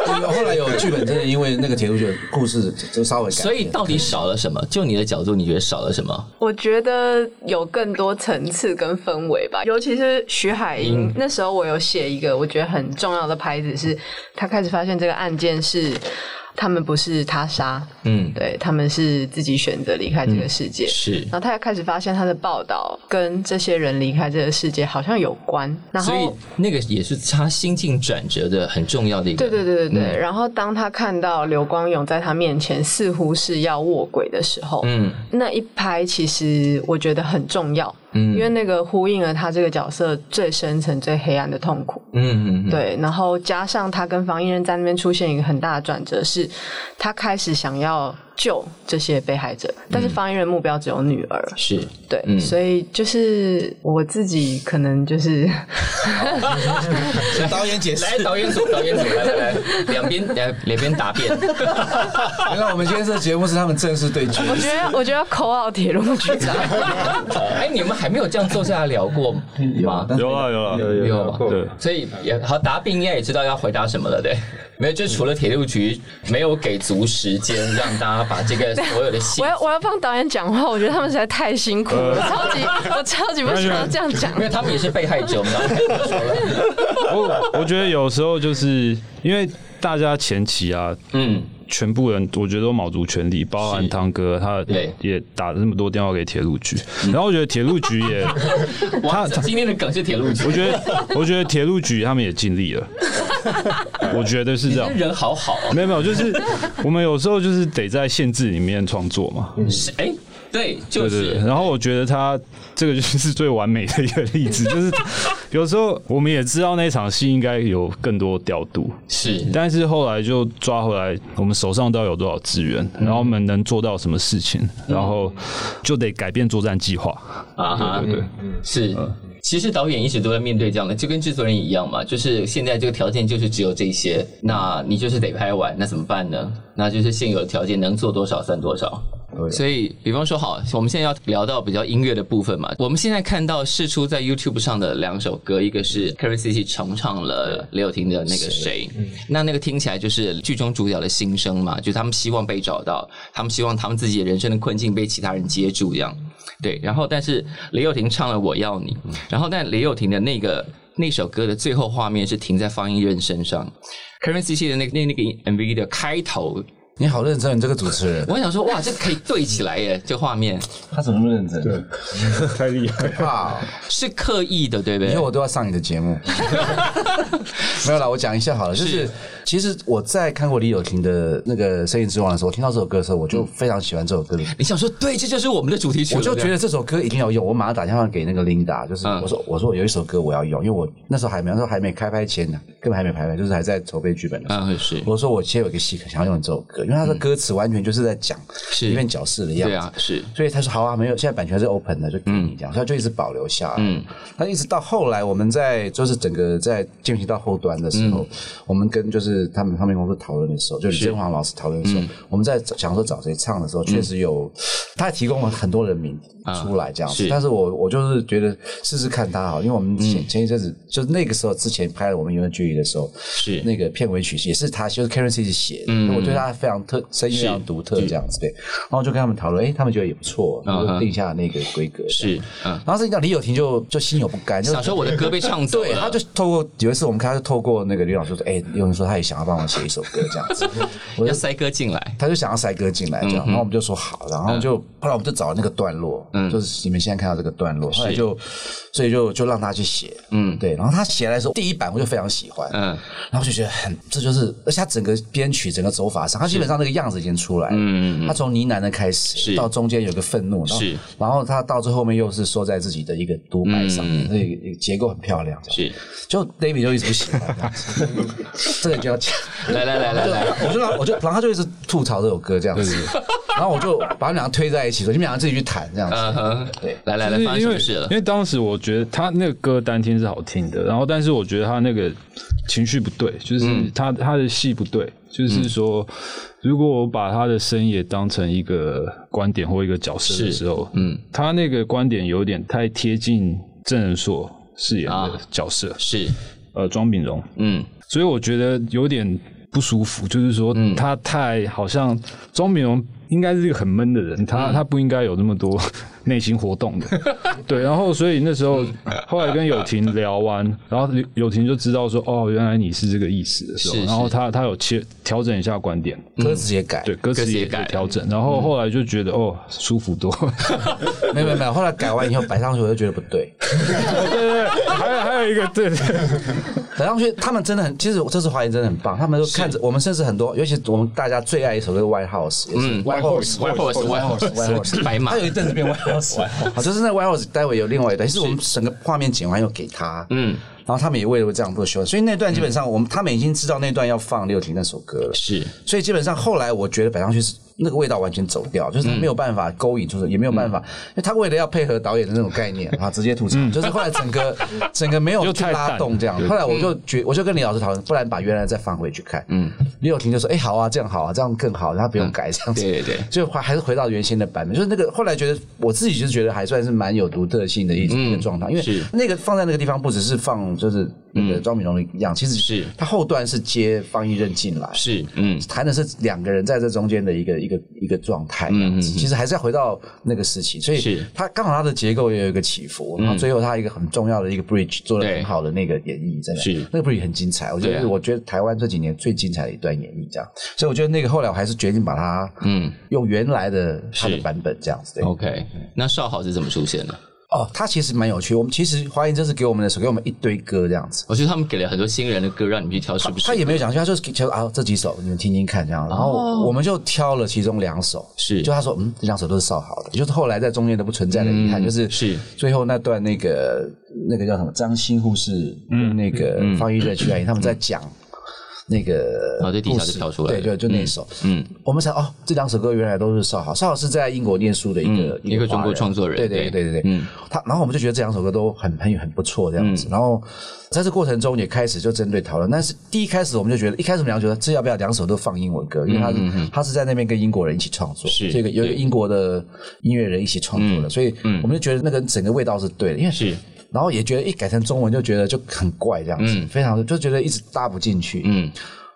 后来有剧本，真的因为那个铁路剧故事就稍微改，所以到底少了什么？就你的角度，你觉得少了什么？我觉得有更多层次跟氛围吧，尤其是徐海英、那时候，我有写一个我觉得很重要的拍子是，他开始发现这个案件是。他们不是他杀，嗯，对他们是自己选择离开这个世界，是。然后他也开始发现他的报道跟这些人离开这个世界好像有关，然所以后。那个也是他心境转折的很重要的一个。对对对对对，然后当他看到刘光勇在他面前似乎是要卧轨的时候，嗯那一拍其实我觉得很重要，嗯因为那个呼应了他这个角色最深层、最黑暗的痛苦。嗯嗯嗯，对，然后加上他跟房一人在那边出现一个很大的转折，是他开始想要救这些被害者，但是方一人目标只有女儿，是对，嗯所以就是我自己可能就是 请导演解释。来导演组，导演组，来来来，两边两两边答辩。原来我们今天这个节目是他们正式对决。我觉得我觉得要扣到铁路局长，哎，你们还没有这样坐下来聊过吗？有啊有啊有有啊对，所以也好，答辩应该也知道要回答什么了，对？没有，就除了铁路局没有给足时间让大家把这个 所有的细我要我要帮导演讲话，我觉得他们实在太辛苦了，我超级 我超级不想要这样讲因。为他们也是被害者，我们刚才说了。我我觉得有时候就是因为大家前期啊，嗯，全部人我觉得都卯足全力，包含汤哥，他也打了那么多电话给铁路局，然后我觉得铁路局也，他，今天的梗是铁路局，我觉得我觉得铁路局他们也尽力了，我觉得是这样。人好好哦。没有没有，就是我们有时候就是得在限制里面创作嘛，是哎，对，就是。然后我觉得他这个就是最完美的一个例子，就是 有时候我们也知道那场戏应该有更多调度，是但是后来就抓回来，我们手上到底有多少资源，然后我们能做到什么事情，然后就得改变作战计划。啊哈，对对对，是。其实导演一直都在面对这样的，就跟制作人一样嘛，就是现在这个条件就是只有这些，那你就是得拍完，那怎么办呢？那就是现有的条件能做多少算多少。所以，比方说，好，我们现在要聊到比较音乐的部分嘛。我们现在看到试出在 YouTube 上的两首歌，一个是 Carrie c c 重唱了刘友廷的那个谁，那那个听起来就是剧中主角的心声嘛，就是他们希望被找到，他们希望他们自己的人生的困境被其他人接住，这样。对，然后但是雷友廷唱了《我要你》，然后但雷友廷的那个那首歌的最后画面是停在方一任身上，Karen C C 的那个那那个 MV 的开头，你好认真，你这个主持人，我想说哇，这可以对起来耶，这画面他怎么那么认真？对，太厉害了。是刻意的，对不对以后？我都要上你的节目。没有啦，我讲一下好了。就是其实我在看过李友廷的那个《声音之王》的时候，我听到这首歌的时候，我就非常喜欢这首歌的。你想说对，这就是我们的主题曲，我就觉得得这首歌一定要用，我马上打电话给那个 Linda，就是嗯我说我说有一首歌我要用，因为我那时候还没那时候还没开拍前呢，根本还没拍拍，就是还在筹备剧本的时候。嗯是我说我其实有一个戏想要用这首歌，因为它的歌词完全就是在讲是里面角色的样子。对啊是所以他说好啊，没有，现在版权是 open 的，就给你这样，所以他就一直保留下来。嗯，那一直到后来，我们在就是整个在进行到后端的时候，我们跟就是他们唱片公司讨论的时候，就是李建华老师讨论的时候，我们在想说找谁唱的时候，确实有他提供了很多人名出来这样子。是，但是我我就是觉得试试看他好，因为我们前前一阵子就是那个时候之前拍了我们《永远距离》的时候，是。那个片尾曲也是他，就是 Karen C 写的，我觉得他非常特，声音非常独特这样子对，然后就跟他们讨论，哎，他们觉得也不错，然后就定下那个规格是。嗯，然后是到李友廷就就心有不甘，就想说我的歌被唱走了，对，他就透过有一次我们看，他就透过那个李老师说，哎，李友廷说他也想要帮我写一首歌这样子，我 就要塞歌进来，他就想要塞歌进来这样，然后我们就说好，然后就后来我们就找了那个段落，就是你们现在看到这个段落，后来就所以就就让他去写，嗯，对，然后他写来的时候，第一版我就非常喜欢，嗯。嗯，然后就觉得很，这就是，而且他整个编曲、整个走法上，他基本上那个样子已经出来了，嗯，他从呢喃的开始，到中间有个愤怒，然后是，然后他到最后面又是说在自己的一个独白上面，所以结构很漂亮，是，就 David 就一直不喜欢这样子，这个就要讲。来来来来来，我就让我就，然后他就一直吐槽这首歌这样子，然后我就把他们两个推在一起，说你们两个自己去弹这样嗯子。哼，对，来来来，因为什么事了？因？为当时我觉得他那个歌单听是好听的，然后但是我觉得他那个情绪不对，就是他、他的戏不对，就是说，如果我把他的声也当成一个观点或一个角色的时候，嗯，他那个观点有点太贴近郑仁硕饰演的啊。角色，是，呃，庄秉荣，嗯，所以我觉得有点不舒服，就是说他太好像庄敏荣应该是一个很闷的人，他他不应该有那么多 内心活动的，对。然后所以那时候后来跟友婷聊完，然后友婷就知道说哦，原来你是这个意思的时候，然后他他有切调整一下观点，歌词也改，对，歌词也改。调整，然后后来就觉得哦舒服多。没有没有，后来改完以后摆上去我就觉得不对。对对，还有还有一个对对，摆上去他们真的很，其实这次华研真的很棒，他们都看着我们，甚至很多，尤其我们大家最爱一首歌《White House》，嗯，White House，White House，White House，White House，白马，他有一阵子变 White House，好，就是那 White House，待会有另外一段，其实我们整个画面剪完又给他，嗯。然后他们也为了这样做修，所以那段基本上我们他们已经知道那段要放六婷那首歌了，是，所以基本上后来我觉得摆上去是那个味道完全走掉，就是没有办法勾引出，也没有办法，因为他为了要配合导演的那种概念啊，直接吐槽，就是后来整个 整个没有去拉动这样，后来我就觉我就跟李老师讨论，不然把原来再放回去看，嗯，李友廷就说，哎，好啊，这样好啊，这样更好，然后不用改这样子，对对对，就还还是回到原先的版本，就是那个后来觉得我自己就是觉得还算是蛮有独特性的一一个状态，因为那个放在那个地方不只是放就是。那个庄敏荣一样，其实是。他后段是接方一任进来，是嗯，谈的是两个人在这中间的一个一个一个状态，嗯嗯，其实还是要回到那个时期，所以是。他刚好他的结构也有一个起伏，然后最后他一个很重要的一个 bridge 做了很好的那个演绎，真的，是。那个 bridge 很精彩，我觉得我觉得台湾这几年最精彩的一段演绎，这样，所以我觉得那个后来我还是决定把它嗯用原来的他的版本这样子，OK，那少好是怎么出现的？哦，他其实蛮有趣。我们其实华研这次给我们的时候，给我们一堆歌这样子。我觉得他们给了很多新人的歌，让你们去挑，是不是？他也没有讲，他就是挑啊这几首，你们听听看这样。然后我们就挑了其中两首，是就他说，嗯，这两首都是少好的，就是后来在中间都不存在的遗憾，就是是最后那段那个那个叫什么张新护士跟那个方一瑞去他们在讲。那个哦，对，底下就跳出来，对，对就那首，嗯，我们想哦，这两首歌原来都是邵豪，邵豪是在英国念书的一个一个中国创作人，对对对。对对，嗯，他，然后我们就觉得这两首歌都很很很不错这样子，然后在这过程中也开始就针对讨论，但是第一开始我们就觉得，一开始我们两个觉得这要不要两首都放英文歌，因为他是他是在那边跟英国人一起创作，是。这个有一个英国的音乐人一起创作的，所以我们就觉得那个整个味道是对的，因为是。然后也觉得一改成中文就觉得就很怪这样子，非常就觉得一直搭不进去，嗯。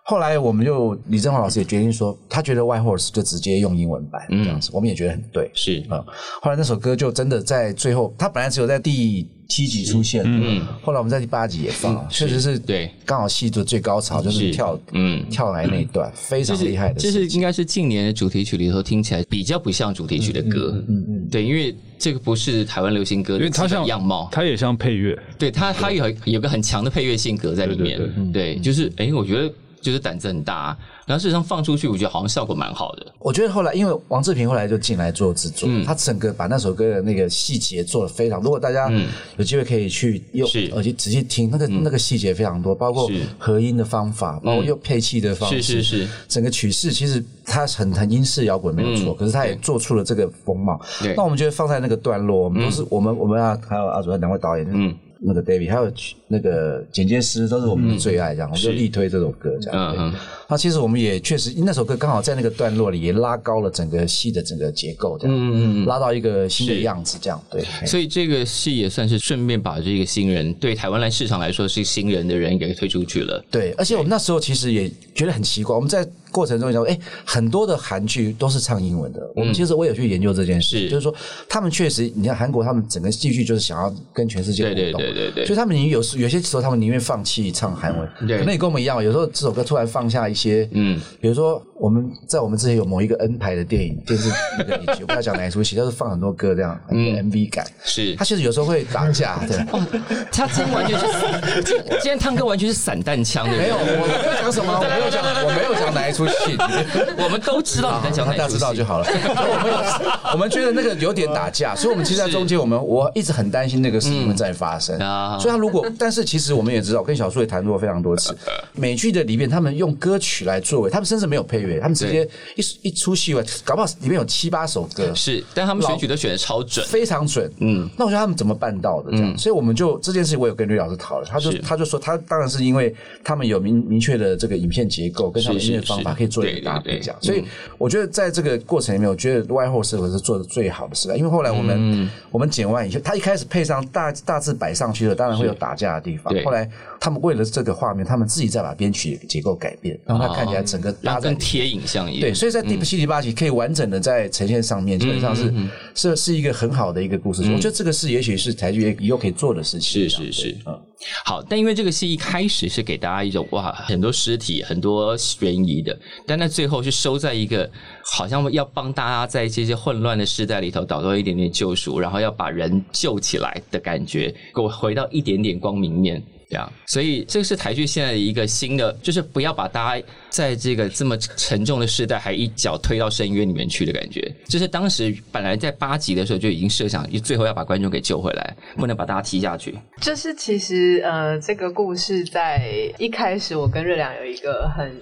后来我们就李正华老师也决定说，他觉得《White Horse》就直接用英文版这样子，我们也觉得很对，是。啊。后来那首歌就真的在最后，他本来只有在第七集出现，嗯，后来我们在第八集也放，确实是对，刚好戏的最高潮就是跳，嗯，跳来那一段非常厉害的，这是应该是近年的主题曲里头听起来比较不像主题曲的歌，嗯嗯，对，因为这个不是台湾流行歌，因为它像样貌，它也像配乐，对它它有有个很强的配乐性格在里面，对，就是哎，我觉得。就是胆子很大，然后事实上放出去，我觉得好像效果蛮好的。我觉得后来，因为王志平后来就进来做制作，他整个把那首歌的那个细节做的非常。如果大家有机会可以去用耳机仔细听，那个那个细节非常多，包括合音的方法，包括用配器的方式，是是是，整个曲式其实它很很英式摇滚没有错，可是他也做出了这个风貌。那我们觉得放在那个段落，我们都是我们我们啊，还有阿主任两位导演，嗯。那个 David 还有那个剪接师都是我们的最爱，这样我们就力推这首歌，这样。那其实我们也确实，那首歌刚好在那个段落里也拉高了整个戏的整个结构，这样，嗯嗯拉到一个新的样子，这样对。所以这个戏也算是顺便把这个新人，对台湾来市场来说是新人的人给推出去了。对，而且我们那时候其实也觉得很奇怪，我们在过程中讲，哎，很多的韩剧都是唱英文的。我们其实我有去研究这件事，就是说他们确实，你看韩国他们整个戏剧就是想要跟全世界互动，对对对对，所以他们有时有些时候他们宁愿放弃唱韩文，可能也跟我们一样，有时候这首歌突然放下一。些嗯，比如说我们在我们之前有某一个 N 牌的电影电视那个剧，我不要讲哪一出戏，但是放很多歌这样，嗯，MV 感。是，他其实有时候会打架，对，他今天完全是，今今天汤哥完全是散弹枪，没有，我没有讲什么，我没有讲，我没有讲哪一出戏，我们都知道你在讲哪大家知道就好了。我们 我们觉得那个有点打架，所以我们其实在中间，我们我一直很担心那个事情会再发生。所以他如果，但是其实我们也知道，跟小树也谈过非常多次，美剧的里面他们用歌曲。来作为，他们甚至没有配乐，他们直接一一出戏外，搞不好里面有七八首歌，是，但他们选曲都选的超准，非常准，嗯，那我觉得他们怎么办到的？这样，所以我们就这件事情，我有跟吕老师讨论，他就他就说，他当然是因为他们有明明确的这个影片结构跟他们音乐方法可以做一个搭配，这样。所以我觉得在这个过程里面，我觉得外后适合是做的最好的时代因为后来我们我们剪完以后，他一开始配上大大致摆上去了，当然会有打架的地方。后来他们为了这个画面，他们自己再把编曲结构改变，让它看起来整个搭更贴影像一样。对，所以在第七、第八集可以完整的在呈现上面，基本上是是是一个很好的一个故事。我觉得这个是也许是台剧以后可以做的事情。是是是，嗯。好，但因为这个戏一开始是给大家一种哇，很多尸体，很多悬疑的，但在最后是收在一个好像要帮大家在这些混乱的时代里头找到一点点救赎，然后要把人救起来的感觉，给我回到一点点光明面。这样，所以这个是台剧现在的一个新的，就是不要把大家在这个这么沉重的时代，还一脚推到深渊里面去的感觉。就是当时本来在八集的时候就已经设想，最后要把观众给救回来，不能把大家踢下去。就是其实呃，这个故事在一开始，我跟热凉有一个很。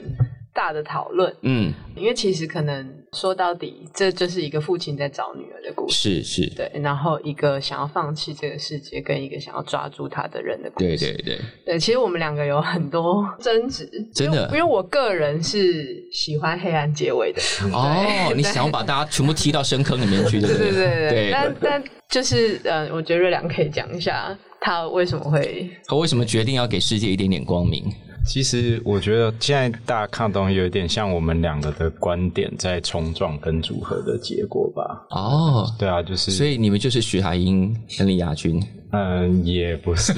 大的讨论，嗯，因为其实可能说到底，这就是一个父亲在找女儿的故事，是是，对，然后一个想要放弃这个世界，跟一个想要抓住他的人的故事，对对对，对，其实我们两个有很多争执，真的，因为我个人是喜欢黑暗结尾的，哦，你想要把大家全部踢到深坑里面去，对对 对对，但但就是呃，我觉得瑞良可以讲一下他为什么会，他为什么决定要给世界一点点光明。其实我觉得现在大家看东西有点像我们两个的观点在冲撞跟组合的结果吧？哦，对啊，就是，所以你们就是徐海英跟李亚军？嗯，也不是，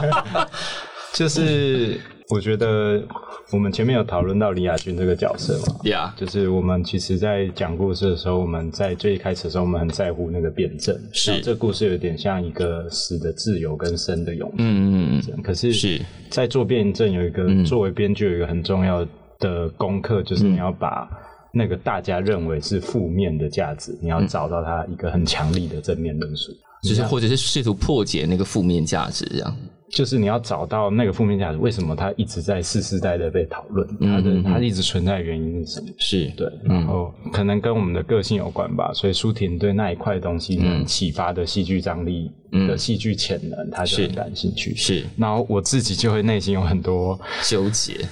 就是我觉得。我们前面有讨论到李亚军这个角色嘛？呀，就是我们其实，在讲故事的时候，我们在最一开始的时候，我们很在乎那个辩证。是，这故事有点像一个死的自由跟生的勇气。嗯嗯嗯。可是是在做辩证，有一个作为编剧有一个很重要的功课，就是你要把那个大家认为是负面的价值，你要找到它一个很强力的正面论述，就是或者是试图破解那个负面价值，这样。就是你要找到那个负面价值，为什么它一直在世世代代被讨论？它的它一直存在原因是什么？是对，然后可能跟我们的个性有关吧。所以舒婷对那一块东西能启发的戏剧张力的戏剧潜能，他就很感兴趣。是，然后我自己就会内心有很多纠结。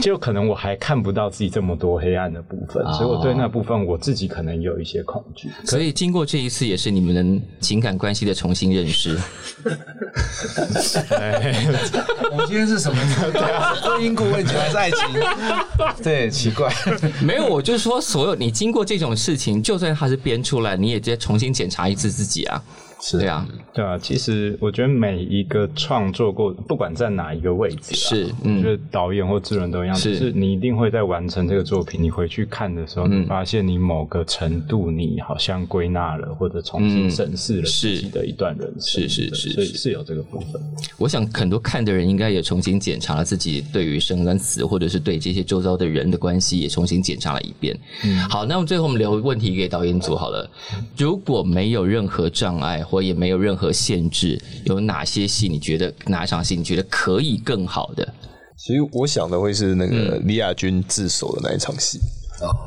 就可能我还看不到自己这么多黑暗的部分，所以我对那部分我自己可能有一些恐惧。所以经过这一次，也是你们的情感关系的重新认识。我们今天是什么？婚姻顾问还是爱情？对，奇怪。没有，我就是说，所有你经过这种事情，就算他是编出来，你也再重新检查一次自己啊。是对啊，对啊。其实我觉得每一个创作过，不管在哪一个位置，是，我觉得导演或制作人都一样，是你一定会在完成这个作品，你回去看的时候，你发现你某个程度，你好像归纳了或者重新审视了自己的一段人生，是是是，所以是有这个部分。我想很多看的人应该也重新检查了自己对于生跟死，或者是对这些周遭的人的关系，也重新检查了一遍。嗯，好，那么最后我们留问题给导演组好了。如果没有任何障碍，或也没有任何限制，有哪些戏你觉得哪场戏你觉得可以更好的？其实我想的会是那个李亚军自首的那一场戏，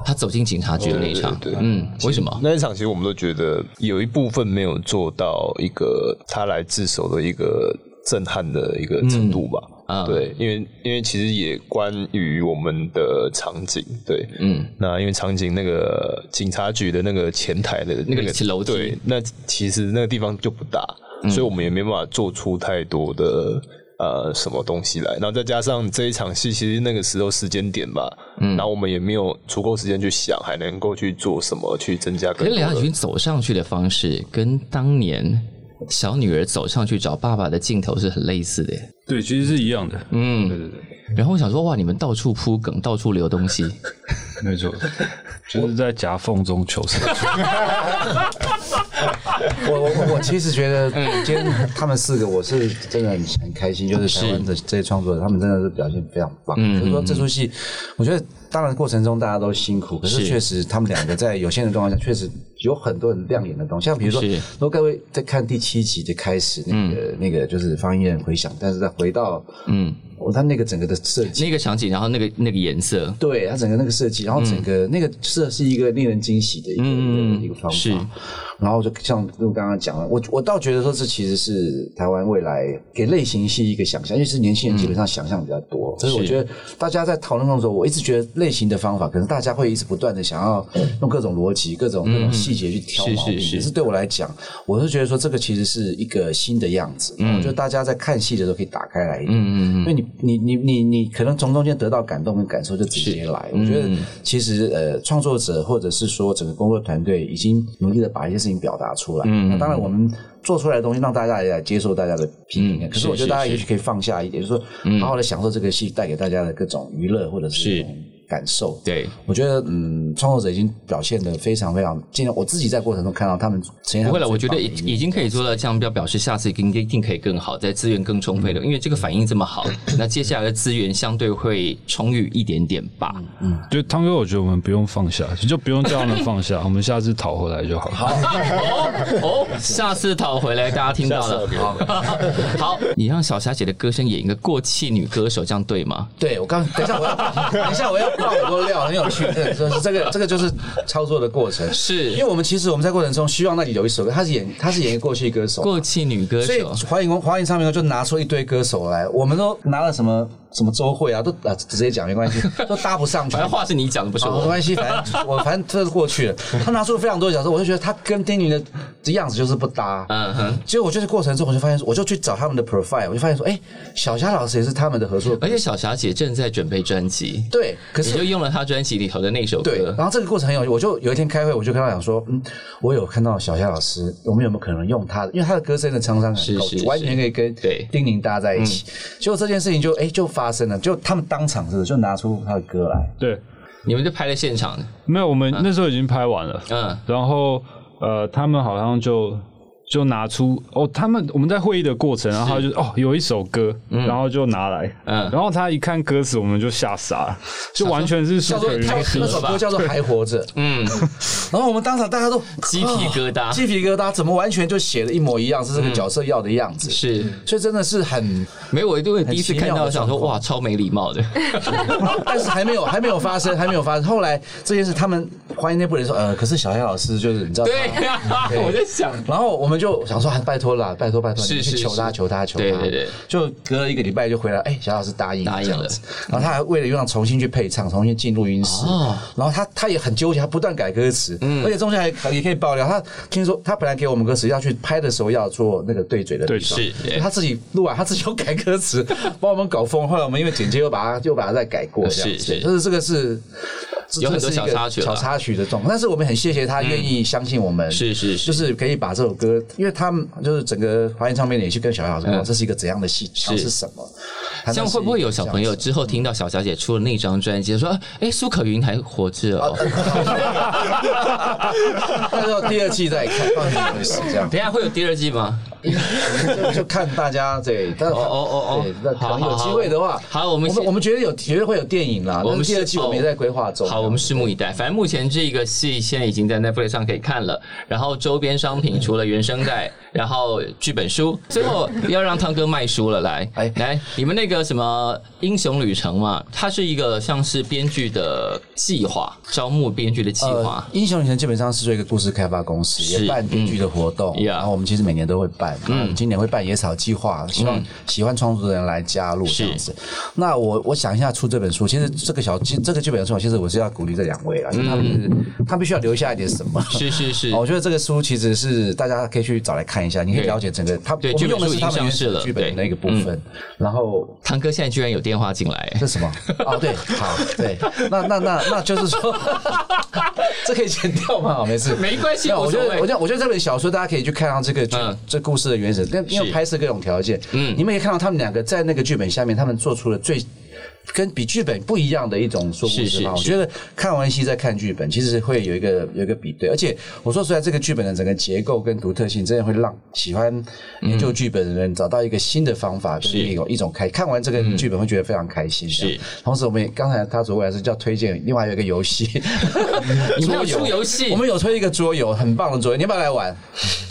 他走进警察局的那一场。对，嗯，为什么那一场其实我们都觉得有一部分没有做到一个他来自首的一个震撼的一个程度吧？啊，对，因为因为其实也关于我们的场景，对，嗯，那因为场景那个警察局的那个前台的那个楼对，那其实那个地方就不大，所以我们也没办法做出太多的呃什么东西来。然后再加上这一场戏，其实那个时候时间点吧，嗯，然后我们也没有足够时间去想，还能够去做什么去增加。跟梁亚军走上去的方式，跟当年。小女儿走上去找爸爸的镜头是很类似的，对，其实是一样的，嗯，对对对。然后我想说，哇，你们到处铺梗，到处留东西，没错，就是在夹缝中求生。我我我其实觉得，今天他们四个，我是真的很很开心，就是台湾的这些创作者，他们真的是表现非常棒。就是说这出戏，我觉得当然过程中大家都辛苦，可是确实他们两个在有限的状况下，确实有很多很亮眼的东西。像比如说，如果各位在看第七集的开始，那个那个就是方言回想，但是再回到嗯。他那个整个的设计，那个场景，然后那个那个颜色，对它整个那个设计，然后整个那个设是一个令人惊喜的一个一个一个方是。法。然后就像就刚刚讲了，我我倒觉得说这其实是台湾未来给类型戏一个想象，因为是年轻人基本上想象比较多，所以我觉得大家在讨论的时候，我一直觉得类型的方法，可能大家会一直不断的想要 用各种逻辑、各种各种细节去挑毛病。是是是可是对我来讲，我是觉得说这个其实是一个新的样子。我觉得大家在看戏的时候可以打开来一点，因为你你你你你可能从中间得到感动跟感受就直接来。我觉得其实呃，创作者或者是说整个工作团队已经努力的把一些事情表达出来。嗯，那当然我们做出来的东西让大家也来接受大家的批评。可是我觉得大家也许可以放下一点，就是说好好的享受这个戏带给大家的各种娱乐或者是感受。对，我觉得嗯，创作者已经表现的非常非常，尽量我自己在过程中看到他们呈现不会了，我觉得已已经可以做到这样，表表示下次一定一定可以更好，在资源更充沛的，因为这个反应这么好，那接下来的资源相对会充裕一点点吧。嗯。就汤哥，我觉得我们不用放下，就不用叫他们放下，我们下次讨回来就好。好，哦，下次讨回来，大家听到了。好，你让小霞姐的歌声演一个过气女歌手，这样对吗？对我刚等一下我要等一下我要爆很多料，很有趣。这个这个 这个就是操作的过程，是因为我们其实我们在过程中希望那里有一首歌，他是演他是演一个过去歌手，过气女歌手所以手，华影华影唱片就拿出一堆歌手来，我们都拿了什么什么周慧啊，都啊直接讲没关系，都搭不上去反。正话是你讲的，不是我。好没关系，反正 我反正这是过去了。他拿出了非常多的角色，我就觉得他跟丁宁的的样子就是不搭。嗯哼，结果我就是过程中，我就发现，我就去找他们的 profile，我就发现说，哎，小霞老师也是他们的合作，而且小霞姐正在准备专辑，对，可你就用了她专辑里头的那首歌对，歌。然后这个过程很有趣，我就有一天开会，我就跟他讲说，嗯，我有看到小霞老师，我们有没有可能用他的？因为他的歌声的沧桑很高是是，完全可以跟对丁宁搭在一起。结果这件事情就哎就发生了，就他们当场是就拿出他的歌来，对，你们就拍了现场，没有，我们那时候已经拍完了，嗯，然后呃，他们好像就就拿出哦，他们我们在会议的过程，然后他就哦有一首歌，然后就拿来，嗯。然后他一看歌词，我们就吓傻了，就完全是苏叫做那首歌叫做《还活着》，嗯，然后我们当场大家都鸡皮疙瘩。哦鸡皮疙瘩，怎么完全就写的一模一样，是这个角色要的样子，是。所以真的是很，没有，我因为第一次看到，很奇妙的想说哇，超没礼貌的。但是还没有还没有发生，还没有发生。后来这件事，他们欢迎那部人说，呃，可是小黑老师就是你知道，对呀，对。我在想，然后我们就想说，啊拜托啦，拜托拜托，去求他求他求他。对对对，就隔了一个礼拜就回来，哎，小老师答应答应了。然后他还为了让重新去配唱，重新进录音室，哦。然后他他也很纠结，他不断改歌词，嗯。而且中间还也可以爆料，他听说他本来给我们歌词要去拍的时候要做那个对嘴的地对方是他自己录完，他自己又改歌词，把我们搞疯。后来我们因为剪接又把它又把它再改过，这样子，就是这个是。有很多这是一个小插曲小插曲的状况，但是我们很谢谢他愿意相信我们，是是是。就是可以把这首歌，因为他们就是整个华研唱片也去跟小姚说，嗯。这是一个怎样的戏，唱是什么。他这样会不会有小朋友之后听到小小姐出了那张专辑，说：“哎，苏可云还活着哦。那时候第二季再看，放心回事这样”等下会有第二季吗？就就看大家对，但哦哦哦哦对，那可能有好好好机会的话，好我们我们觉得有绝对会有电影啦，我们第二季我们也在规划中。好，我们拭目以待。反正目前这个戏现在已经在 Netflix 上可以看了，然后周边商品除了原声带，然后剧本书，最后要让汤哥卖书了，来，哎来，你们那个什么英雄旅程嘛，它是一个像是编剧的计划，招募编剧的计划。呃，。英雄旅程基本上是做一个故事开发公司，也办编剧的活动，嗯然后我们其实每年都会办，今年会办野草计划，希望嗯。喜欢创作的人来加入这样子。那我我想一下出这本书，其实这个小这个剧本书，其实我是要鼓励这两位啦，因为他们是他必须要留下一点什么。是是是。哦，我觉得这个书其实是大家可以去找来看一下，你可以了解整个他对我们用的是他们原上市了始剧本的那个部对。分，然后汤哥现在居然有电话进来，这是什么？哦，对，好，对，那那那那就是说，这可以剪掉吗？没事，没关系我觉得，我觉得，我觉得这本小说大家可以去看到这个剧嗯，这故事的原始，但因为拍摄各种条件，嗯。嗯，你们可以看到他们两个在那个剧本下面，他们做出了最。跟比剧本不一样的一种说故事方法。我觉得看完戏再看剧本，其实会有一个有一个比对。而且我说出来，这个剧本的整个结构跟独特性，真的会让喜欢研究剧本的人找到一个新的方法，跟一种一种开。看完这个剧本会觉得非常开心。是。同时，我们刚才他主位是叫推荐另外有一个游戏，你们有出游戏？我们有推一个桌游，很棒的桌游，你要不要来玩？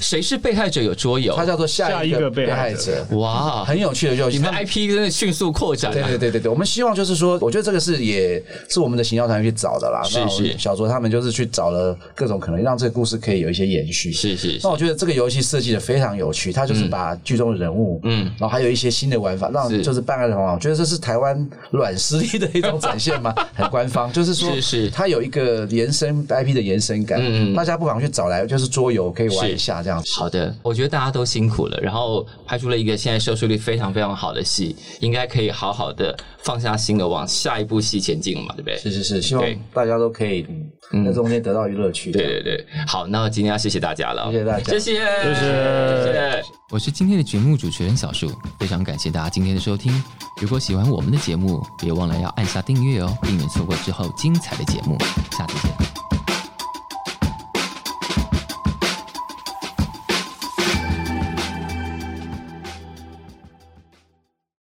谁是被害者？有桌游，它叫做下一个被害者。哇，很有趣的游戏。你们 IP 真的迅速扩展。对对对对对，我们希望就是说，我觉得这个是也是我们的行销团队去找的啦。是是，小卓他们就是去找了各种可能，让这个故事可以有一些延续。是是。那我觉得这个游戏设计的非常有趣，它就是把剧中的人物，嗯，然后还有一些新的玩法，让就是办案的方法。我觉得这是台湾软实力的一种展现嘛，很官方。就是说，是是，它有一个延伸 IP 的延伸感。嗯嗯。大家不妨去找来，就是桌游可以玩一下这样子。好的，我觉得大家都辛苦了，然后拍出了一个现在收视率非常非常好的戏，应该可以好好的放下心的往下一部戏前进嘛，对不对？是是是，希望大家都可以在中间得到娱乐趣。对对对，好，那今天要谢谢大家了，谢谢大家，谢谢谢谢。我是今天的节目主持人小树，非常感谢大家今天的收听。如果喜欢我们的节目，别忘了要按下订阅哦，避免错过之后精彩的节目。下次见。